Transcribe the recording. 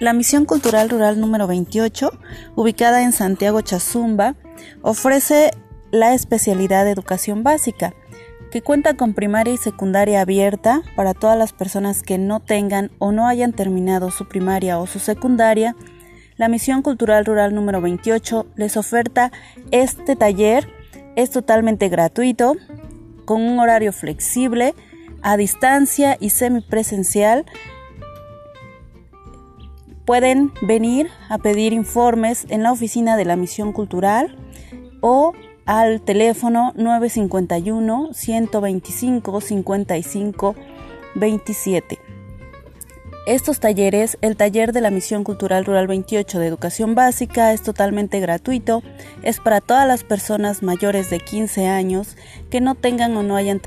La Misión Cultural Rural número 28, ubicada en Santiago Chazumba, ofrece la especialidad de educación básica, que cuenta con primaria y secundaria abierta para todas las personas que no tengan o no hayan terminado su primaria o su secundaria. La Misión Cultural Rural número 28 les oferta este taller, es totalmente gratuito, con un horario flexible, a distancia y semipresencial Pueden venir a pedir informes en la oficina de la Misión Cultural o al teléfono 951 125 55 27. Estos talleres, el taller de la Misión Cultural Rural 28 de Educación Básica es totalmente gratuito, es para todas las personas mayores de 15 años que no tengan o no hayan